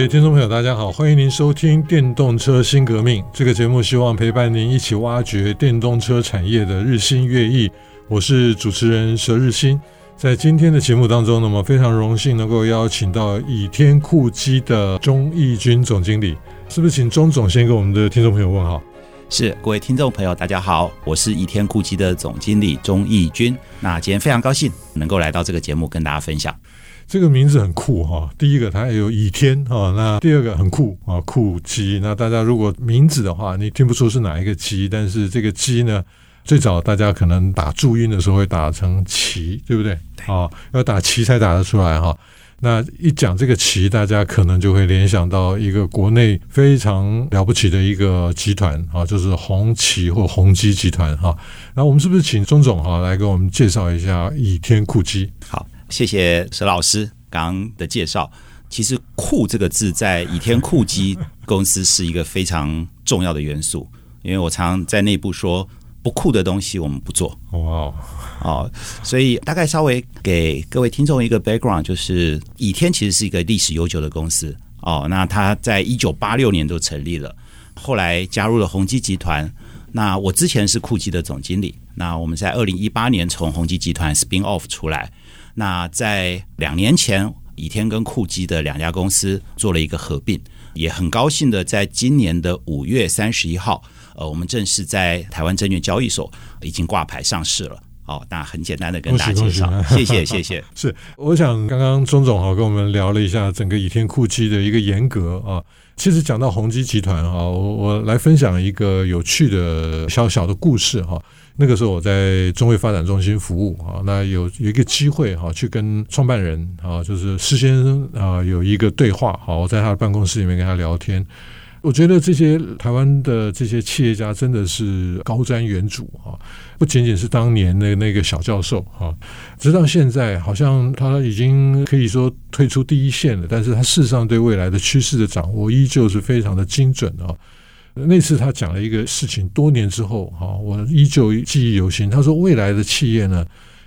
位听众朋友，大家好，欢迎您收听《电动车新革命》这个节目，希望陪伴您一起挖掘电动车产业的日新月异。我是主持人佘日新，在今天的节目当中，那么非常荣幸能够邀请到倚天酷机的钟义军总经理，是不是请钟总先跟我们的听众朋友问好？是，各位听众朋友，大家好，我是倚天酷机的总经理钟义军。那今天非常高兴能够来到这个节目，跟大家分享。这个名字很酷哈，第一个它有倚天哈，那第二个很酷啊，酷鸡。那大家如果名字的话，你听不出是哪一个鸡，但是这个鸡呢，最早大家可能打注音的时候会打成旗，对不对？啊，要打旗才打得出来哈。那一讲这个旗，大家可能就会联想到一个国内非常了不起的一个集团啊，就是红旗或宏基集团哈。那我们是不是请钟总哈来给我们介绍一下倚天酷鸡？好。谢谢佘老师刚刚的介绍。其实“酷”这个字在倚天酷机公司是一个非常重要的元素，因为我常常在内部说，不酷的东西我们不做。哇哦，哦，所以大概稍微给各位听众一个 background，就是倚天其实是一个历史悠久的公司。哦，那它在一九八六年就成立了，后来加入了宏基集团。那我之前是酷机的总经理。那我们在二零一八年从宏基集团 spin off 出来。那在两年前，倚天跟酷基的两家公司做了一个合并，也很高兴的在今年的五月三十一号，呃，我们正式在台湾证券交易所已经挂牌上市了。好，那很简单的跟大家介绍，谢谢谢谢。是，我想刚刚钟总哈跟我们聊了一下整个倚天酷基的一个严格啊，其实讲到宏基集团啊，我我来分享一个有趣的小小的故事哈。那个时候我在中卫发展中心服务啊，那有有一个机会哈，去跟创办人啊，就是施先生啊，有一个对话。好，我在他的办公室里面跟他聊天。我觉得这些台湾的这些企业家真的是高瞻远瞩啊，不仅仅是当年的那个小教授啊，直到现在好像他已经可以说退出第一线了，但是他事实上对未来的趋势的掌握依旧是非常的精准啊。那次他讲了一个事情，多年之后哈，我依旧记忆犹新。他说，未来的企业呢，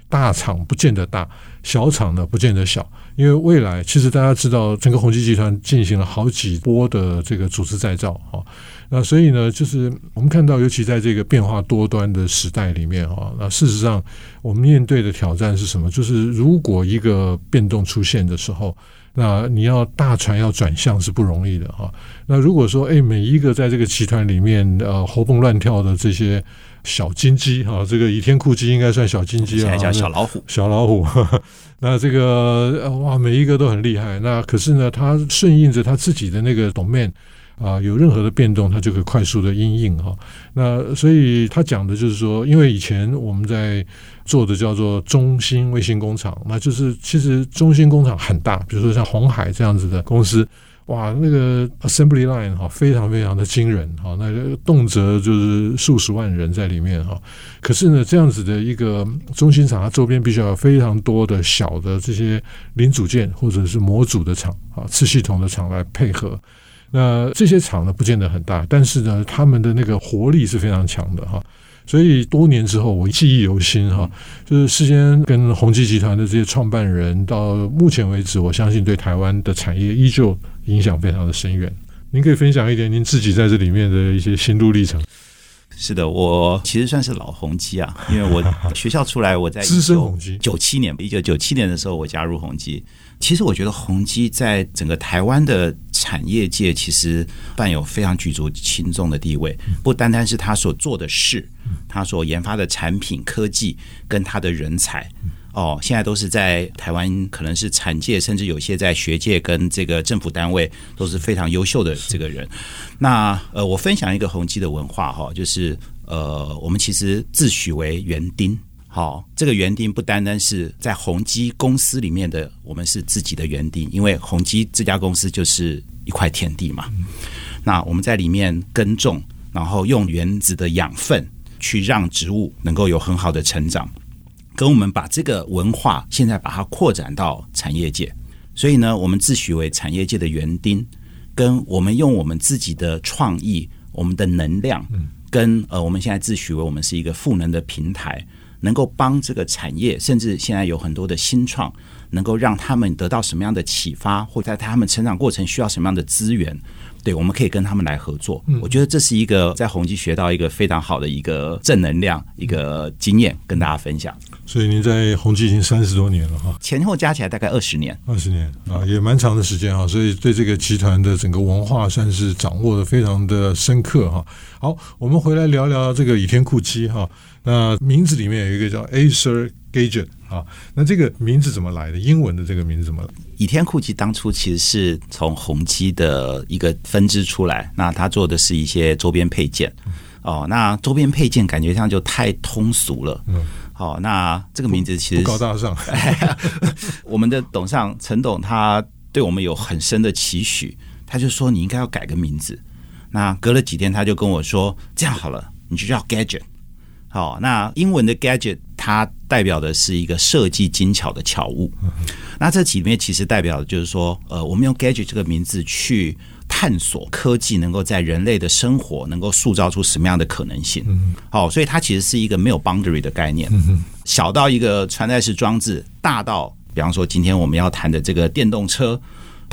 大厂不见得大，小厂呢不见得小，因为未来其实大家知道，整个宏基集团进行了好几波的这个组织再造哈。那所以呢，就是我们看到，尤其在这个变化多端的时代里面哈，那事实上我们面对的挑战是什么？就是如果一个变动出现的时候。那你要大船要转向是不容易的哈。那如果说哎，每一个在这个集团里面呃活蹦乱跳的这些小金鸡哈，这个倚天酷鸡应该算小金鸡啊，叫小老虎，小老虎。那这个哇，每一个都很厉害。那可是呢，他顺应着他自己的那个 domain。啊，有任何的变动，它就可以快速的因应哈。那所以他讲的就是说，因为以前我们在做的叫做中心卫星工厂，那就是其实中心工厂很大，比如说像红海这样子的公司，哇，那个 assembly line 哈，非常非常的惊人哈，那动辄就是数十万人在里面哈。可是呢，这样子的一个中心厂，它周边必须要有非常多的小的这些零组件或者是模组的厂啊，次系统的厂来配合。那这些厂呢，不见得很大，但是呢，他们的那个活力是非常强的哈。所以多年之后，我记忆犹新哈。就是事先跟宏基集团的这些创办人，到目前为止，我相信对台湾的产业依旧影响非常的深远。您可以分享一点您自己在这里面的一些心路历程。是的，我其实算是老宏基啊，因为我 学校出来，我在资深宏基，九七年，一九九七年的时候，我加入宏基。其实我觉得宏基在整个台湾的产业界，其实伴有非常举足轻重的地位。不单单是他所做的事，他所研发的产品、科技跟他的人才，哦，现在都是在台湾，可能是产界，甚至有些在学界跟这个政府单位都是非常优秀的这个人。那呃，我分享一个宏基的文化哈，就是呃，我们其实自诩为园丁。好，这个园丁不单单是在宏基公司里面的，我们是自己的园丁，因为宏基这家公司就是一块田地嘛。那我们在里面耕种，然后用原子的养分去让植物能够有很好的成长，跟我们把这个文化现在把它扩展到产业界。所以呢，我们自诩为产业界的园丁，跟我们用我们自己的创意、我们的能量，跟呃，我们现在自诩为我们是一个赋能的平台，能够帮这个产业，甚至现在有很多的新创，能够让他们得到什么样的启发，或在他们成长过程需要什么样的资源。对，我们可以跟他们来合作。嗯，我觉得这是一个在宏基学到一个非常好的一个正能量，一个经验，跟大家分享。所以您在宏基已经三十多年了哈，前后加起来大概二十年，二十年啊，也蛮长的时间哈。所以对这个集团的整个文化算是掌握的非常的深刻哈。好，我们回来聊聊这个倚天酷碁哈。那名字里面有一个叫 Acer Gadget 啊，那这个名字怎么来的？英文的这个名字怎么来？倚天酷奇当初其实是从宏基的一个分支出来，那他做的是一些周边配件。哦，那周边配件感觉上就太通俗了。嗯，好，那这个名字其实高大上。我们的董事长陈董他对我们有很深的期许，他就说你应该要改个名字。那隔了几天他就跟我说，这样好了，你就叫 Gadget。好，那英文的 gadget 它代表的是一个设计精巧的巧物。那这里面其实代表的就是说，呃，我们用 gadget 这个名字去探索科技能够在人类的生活能够塑造出什么样的可能性。好，所以它其实是一个没有 boundary 的概念，小到一个穿戴式装置，大到比方说今天我们要谈的这个电动车。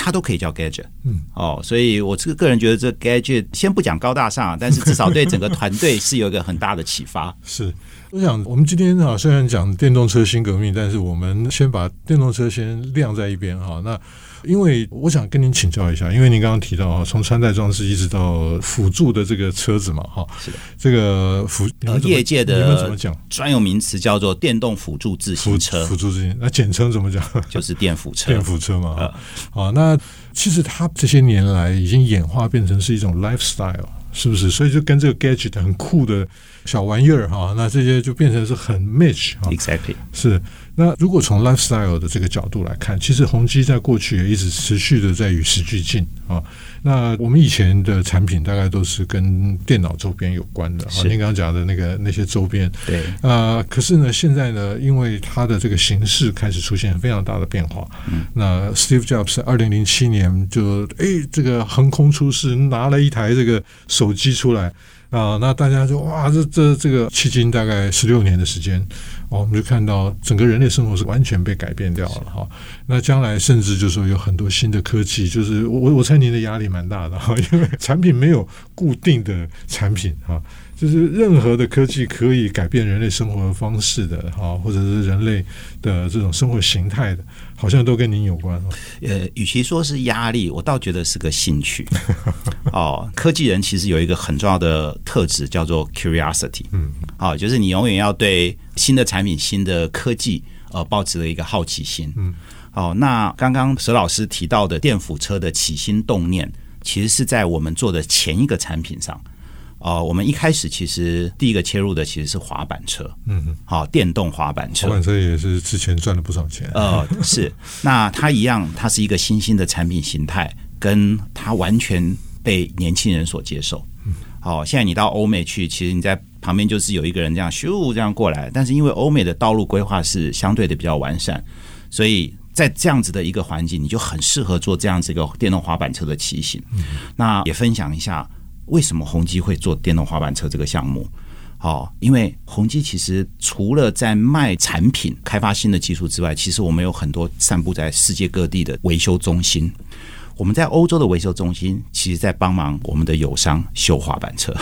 它都可以叫 gadget，嗯，哦，所以我这个个人觉得这 gadget 先不讲高大上，但是至少对整个团队是有一个很大的启发。是，我想我们今天啊，虽然讲电动车新革命，但是我们先把电动车先晾在一边哈，那。因为我想跟您请教一下，因为您刚刚提到啊，从穿戴装置一直到辅助的这个车子嘛，哈，是的，这个辅呃业界的你们怎么讲？专有名词叫做电动辅助自行车，辅助自行，那简称怎么讲？就是电辅车，电辅车嘛，啊、呃，那其实它这些年来已经演化变成是一种 lifestyle，是不是？所以就跟这个 gadget 很酷的小玩意儿哈，那这些就变成是很 match 啊，exactly 是。那如果从 lifestyle 的这个角度来看，其实宏基在过去也一直持续的在与时俱进啊。那我们以前的产品大概都是跟电脑周边有关的，好，您刚刚讲的那个那些周边，对啊。可是呢，现在呢，因为它的这个形式开始出现非常大的变化，嗯，那 Steve Jobs 二零零七年就哎这个横空出世，拿了一台这个手机出来。啊，那大家就哇，这这这个迄今大概十六年的时间，哦，我们就看到整个人类生活是完全被改变掉了哈。那将来甚至就是说有很多新的科技，就是我我猜您的压力蛮大的哈，因为产品没有固定的产品哈。就是任何的科技可以改变人类生活的方式的哈，或者是人类的这种生活形态的，好像都跟您有关哦。呃，与其说是压力，我倒觉得是个兴趣。哦，科技人其实有一个很重要的特质，叫做 curiosity。嗯，好，就是你永远要对新的产品、新的科技，呃，保持了一个好奇心。嗯，好，那刚刚佘老师提到的电辅车的起心动念，其实是在我们做的前一个产品上。哦、呃，我们一开始其实第一个切入的其实是滑板车，嗯，好，电动滑板车，滑板车也是之前赚了不少钱。呃，是，那它一样，它是一个新兴的产品形态，跟它完全被年轻人所接受。好，现在你到欧美去，其实你在旁边就是有一个人这样咻这样过来，但是因为欧美的道路规划是相对的比较完善，所以在这样子的一个环境，你就很适合做这样子一个电动滑板车的骑行。那也分享一下。为什么宏基会做电动滑板车这个项目？好，因为宏基其实除了在卖产品、开发新的技术之外，其实我们有很多散布在世界各地的维修中心。我们在欧洲的维修中心，其实在帮忙我们的友商修滑板车。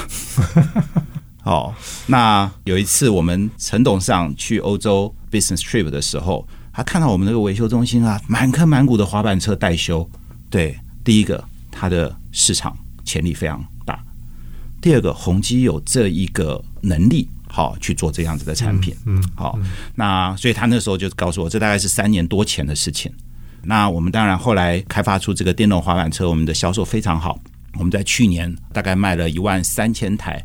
好，那有一次我们陈董事长去欧洲 business trip 的时候，他看到我们那个维修中心啊，满坑满谷的滑板车待修。对，第一个，它的市场潜力非常。第二个，宏基有这一个能力，好去做这样子的产品，嗯，好，那所以他那时候就告诉我，这大概是三年多前的事情。那我们当然后来开发出这个电动滑板车，我们的销售非常好，我们在去年大概卖了一万三千台，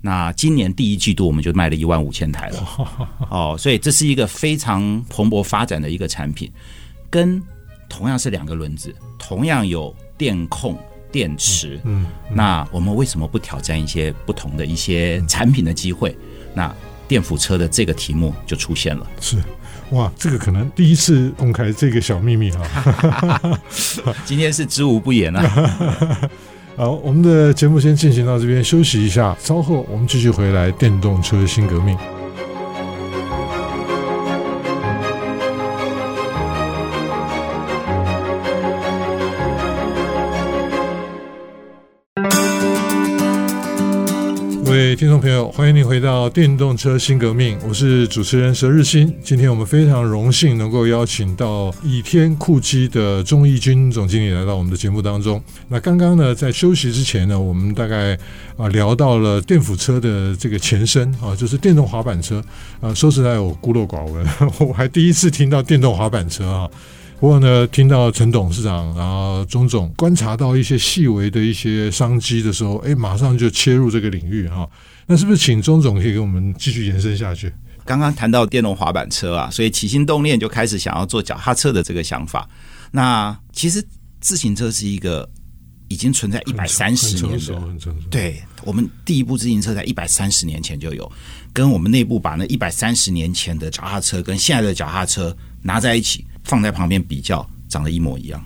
那今年第一季度我们就卖了一万五千台了，哦，所以这是一个非常蓬勃发展的一个产品，跟同样是两个轮子，同样有电控。电池，嗯，嗯那我们为什么不挑战一些不同的一些产品的机会？那电辅车的这个题目就出现了。是，哇，这个可能第一次公开这个小秘密啊！今天是知无不言啊！好，我们的节目先进行到这边，休息一下，稍后我们继续回来。电动车新革命。听众朋友，欢迎您回到《电动车新革命》，我是主持人佘日新。今天我们非常荣幸能够邀请到倚天酷基的钟义军总经理来到我们的节目当中。那刚刚呢，在休息之前呢，我们大概啊聊到了电辅车的这个前身啊，就是电动滑板车啊。说实在，我孤陋寡闻，我还第一次听到电动滑板车啊。不过呢，听到陈董事长，然后钟总观察到一些细微的一些商机的时候，哎，马上就切入这个领域哈。那是不是请钟总可以给我们继续延伸下去？刚刚谈到电动滑板车啊，所以起心动念就开始想要做脚踏车的这个想法。那其实自行车是一个已经存在一百三十年的，对，我们第一部自行车在一百三十年前就有，跟我们内部把那一百三十年前的脚踏车跟现在的脚踏车拿在一起。放在旁边比较，长得一模一样，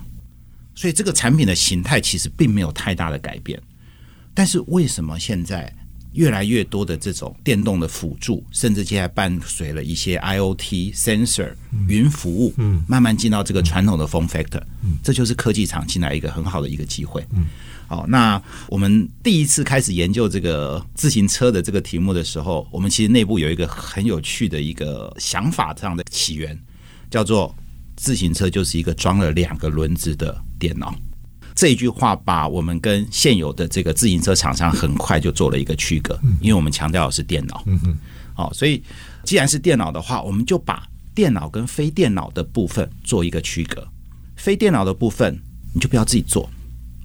所以这个产品的形态其实并没有太大的改变。但是为什么现在越来越多的这种电动的辅助，甚至现在伴随了一些 IoT sensor 云服务，嗯，慢慢进到这个传统的 form factor，嗯，这就是科技厂进来一个很好的一个机会。嗯，好，那我们第一次开始研究这个自行车的这个题目的时候，我们其实内部有一个很有趣的一个想法这样的起源，叫做。自行车就是一个装了两个轮子的电脑，这一句话把我们跟现有的这个自行车厂商很快就做了一个区隔，因为我们强调的是电脑。嗯嗯，好，所以既然是电脑的话，我们就把电脑跟非电脑的部分做一个区隔。非电脑的部分你就不要自己做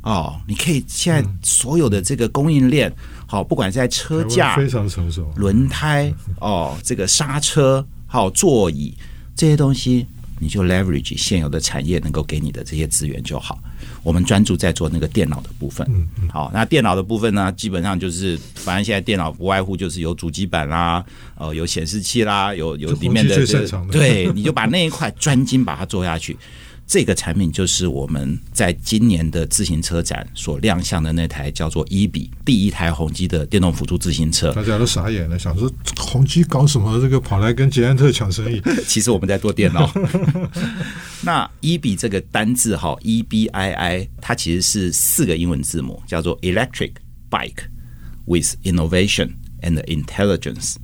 哦，你可以现在所有的这个供应链，好，不管是在车架非常成熟，轮胎哦，这个刹车好，座椅这些东西。你就 leverage 现有的产业能够给你的这些资源就好。我们专注在做那个电脑的部分。嗯嗯。好，那电脑的部分呢，基本上就是，反正现在电脑不外乎就是有主机板啦，呃，有显示器啦，有有里面的这个，对，你就把那一块专精把它做下去。这个产品就是我们在今年的自行车展所亮相的那台叫做 EBI 第一台宏基的电动辅助自行车。大家都傻眼了，想说宏基搞什么？这个跑来跟捷安特抢生意？其实我们在做电脑。那 EBI 这个单字哈，E B I I，它其实是四个英文字母，叫做 Electric Bike with Innovation and Intelligence。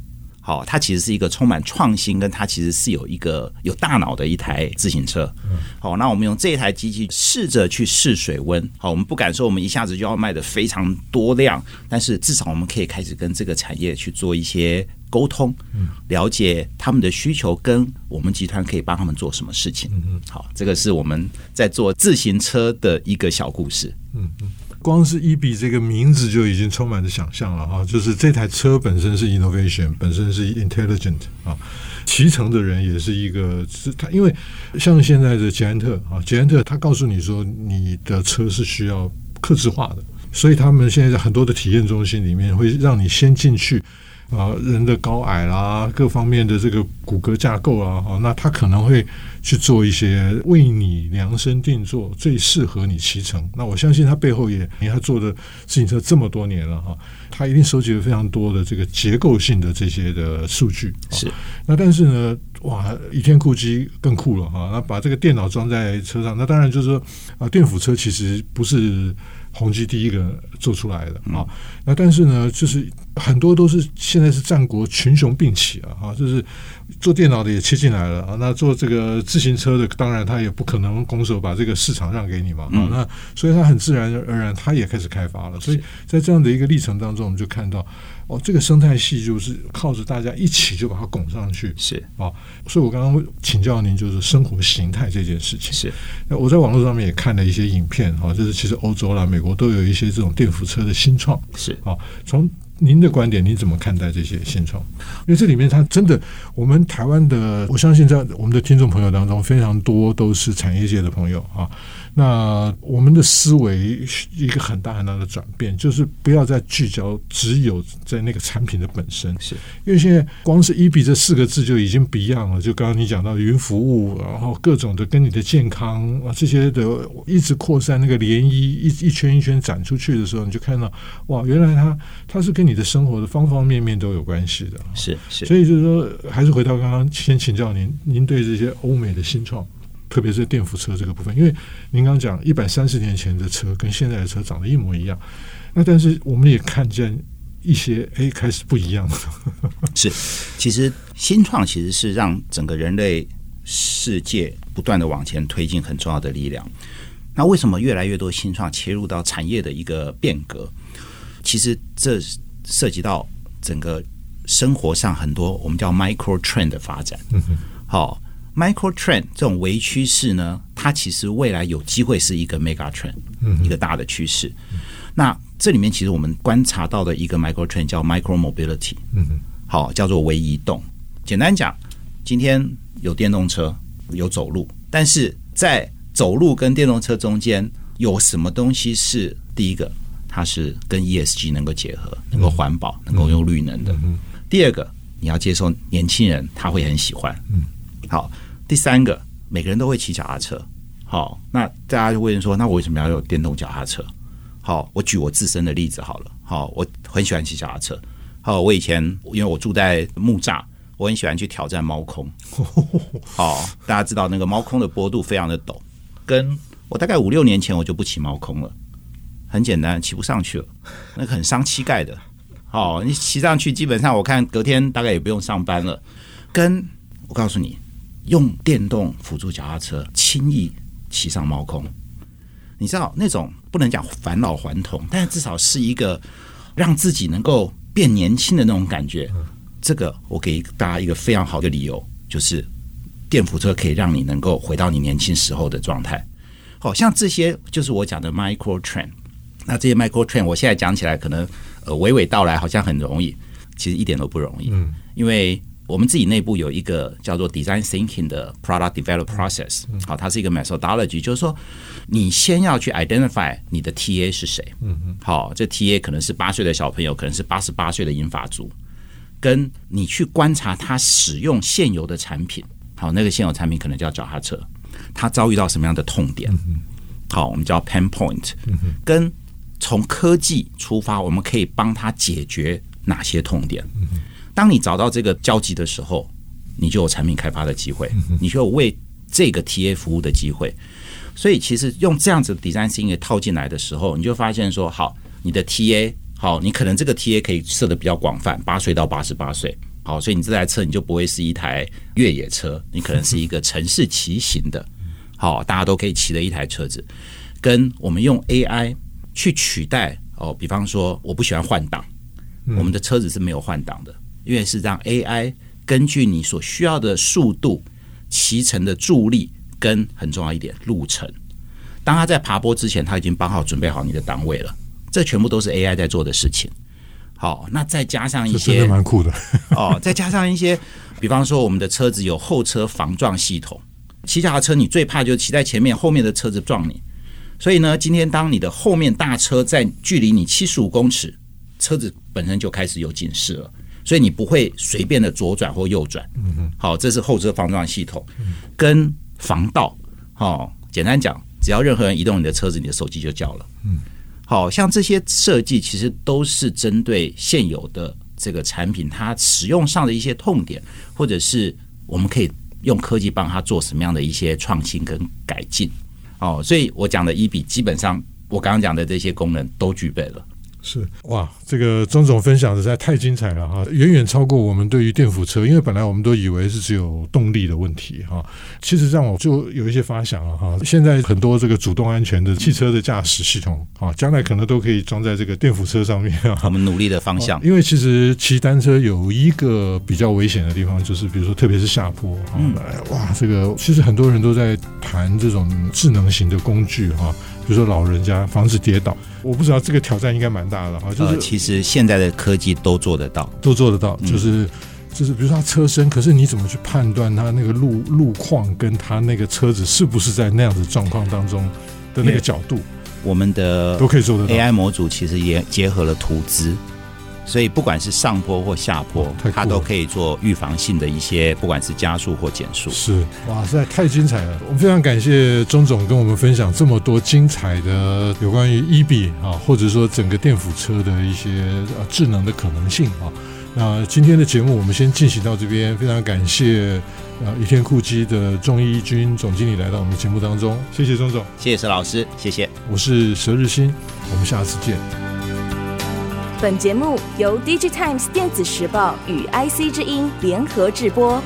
好，它其实是一个充满创新，跟它其实是有一个有大脑的一台自行车。好，那我们用这一台机器试着去试水温。好，我们不敢说我们一下子就要卖的非常多量，但是至少我们可以开始跟这个产业去做一些沟通，了解他们的需求，跟我们集团可以帮他们做什么事情。好，这个是我们在做自行车的一个小故事。嗯嗯。光是伊比这个名字就已经充满着想象了哈，就是这台车本身是 innovation，本身是 intelligent 啊，骑乘的人也是一个是他，因为像现在的捷安特啊，捷安特他告诉你说你的车是需要克制化的，所以他们现在在很多的体验中心里面会让你先进去。啊，人的高矮啦，各方面的这个骨骼架构啊，哈，那他可能会去做一些为你量身定做，最适合你骑乘。那我相信他背后也，你看他做的自行车这么多年了哈，他一定收集了非常多的这个结构性的这些的数据。是，那但是呢，哇，倚天酷机更酷了哈，那把这个电脑装在车上，那当然就是说啊，电辅车其实不是。宏基第一个做出来的啊，那但是呢，就是很多都是现在是战国群雄并起啊，哈，就是做电脑的也切进来了啊，那做这个自行车的，当然他也不可能拱手把这个市场让给你嘛，啊，那所以他很自然而然他也开始开发了，所以在这样的一个历程当中，我们就看到。哦，这个生态系就是靠着大家一起就把它拱上去，是。啊、哦，所以我刚刚请教您，就是生活形态这件事情。是，那我在网络上面也看了一些影片，哈、哦，就是其实欧洲啦、美国都有一些这种电扶车的新创，是啊、从您的观点，您怎么看待这些现状？因为这里面它真的，我们台湾的，我相信在我们的听众朋友当中，非常多都是产业界的朋友啊。那我们的思维一个很大很大的转变，就是不要再聚焦只有在那个产品的本身，是因为现在光是 EB 这四个字就已经不一样了。就刚刚你讲到云服务，然后各种的跟你的健康啊这些的一直扩散那个涟漪一一圈一圈展出去的时候，你就看到哇，原来它它是跟你的生活的方方面面都有关系的。是是，所以就是说，还是回到刚刚先请教您，您对这些欧美的新创。特别是电扶车这个部分，因为您刚讲一百三十年前的车跟现在的车长得一模一样，那但是我们也看见一些哎开始不一样了。是，其实新创其实是让整个人类世界不断的往前推进很重要的力量。那为什么越来越多新创切入到产业的一个变革？其实这涉及到整个生活上很多我们叫 micro trend 的发展。嗯哼，好。Micro trend 这种微趋势呢，它其实未来有机会是一个 mega trend，一个大的趋势。那这里面其实我们观察到的一个 micro trend 叫 micro mobility，嗯好，叫做微移动。简单讲，今天有电动车，有走路，但是在走路跟电动车中间有什么东西是第一个，它是跟 ESG 能够结合，能够环保，能够用绿能的。第二个，你要接受年轻人他会很喜欢。好，第三个，每个人都会骑脚踏车。好，那大家就问说，那我为什么要有电动脚踏车？好，我举我自身的例子好了。好，我很喜欢骑脚踏车。好，我以前因为我住在木栅，我很喜欢去挑战猫空。好，大家知道那个猫空的坡度非常的陡，跟我大概五六年前我就不骑猫空了，很简单，骑不上去了，那个很伤膝盖的。好，你骑上去，基本上我看隔天大概也不用上班了。跟我告诉你。用电动辅助脚踏车轻易骑上猫空，你知道那种不能讲返老还童，但是至少是一个让自己能够变年轻的那种感觉。这个我给大家一个非常好的理由，就是电辅车可以让你能够回到你年轻时候的状态。好像这些就是我讲的 micro trend。那这些 micro trend，我现在讲起来可能呃娓娓道来，好像很容易，其实一点都不容易。嗯，因为。我们自己内部有一个叫做 Design Thinking 的 Product Develop Process，好，它是一个 methodology，就是说你先要去 identify 你的 TA 是谁，好，这 TA 可能是八岁的小朋友，可能是八十八岁的银发族，跟你去观察他使用现有的产品，好，那个现有产品可能叫脚踏车，他遭遇到什么样的痛点，好，我们叫 pain point，跟从科技出发，我们可以帮他解决哪些痛点。当你找到这个交集的时候，你就有产品开发的机会，你就有为这个 TA 服务的机会。所以，其实用这样子的 design thinking 套进来的时候，你就发现说，好，你的 TA 好，你可能这个 TA 可以设的比较广泛，八岁到八十八岁，好，所以你这台车你就不会是一台越野车，你可能是一个城市骑行的，好，大家都可以骑的一台车子。跟我们用 AI 去取代哦，比方说，我不喜欢换挡，我们的车子是没有换挡的。因为是让 AI 根据你所需要的速度、骑乘的助力跟很重要一点路程，当他在爬坡之前，他已经帮好准备好你的档位了。这全部都是 AI 在做的事情。好，那再加上一些，蛮酷的 哦。再加上一些，比方说我们的车子有后车防撞系统，骑脚踏车你最怕就是骑在前面，后面的车子撞你。所以呢，今天当你的后面大车在距离你七十五公尺，车子本身就开始有警示了。所以你不会随便的左转或右转，嗯好，这是后车防撞系统跟防盗。好，简单讲，只要任何人移动你的车子，你的手机就叫了。嗯好像这些设计其实都是针对现有的这个产品，它使用上的一些痛点，或者是我们可以用科技帮它做什么样的一些创新跟改进。哦，所以我讲的一笔基本上我刚刚讲的这些功能都具备了。是哇，这个钟总分享的实在太精彩了哈，远远超过我们对于电辅车，因为本来我们都以为是只有动力的问题哈，其实让我就有一些发想了哈。现在很多这个主动安全的汽车的驾驶系统啊，将来可能都可以装在这个电辅车上面。我们努力的方向，因为其实骑单车有一个比较危险的地方，就是比如说特别是下坡，嗯，哇，这个其实很多人都在谈这种智能型的工具哈。比如说老人家防止跌倒。我不知道这个挑战应该蛮大的哈，就是、呃、其实现在的科技都做得到，都做得到，就是。嗯就是比如说他车身，可是你怎么去判断他那个路路况跟他那个车子是不是在那样子状况当中的那个角度？我们的都可以做得到。AI 模组其实也结合了图资，所以不管是上坡或下坡，它都可以做预防性的一些，不管是加速或减速。是哇，实在太精彩了！我们非常感谢钟总跟我们分享这么多精彩的有关于 EB 啊，或者说整个电辅车的一些呃智能的可能性啊。那今天的节目我们先进行到这边，非常感谢呃倚天酷基的钟一军总经理来到我们的节目当中，谢谢钟总，谢谢佘老师，谢谢，我是佘日新，我们下次见。本节目由 DigiTimes 电子时报与 IC 之音联合制播。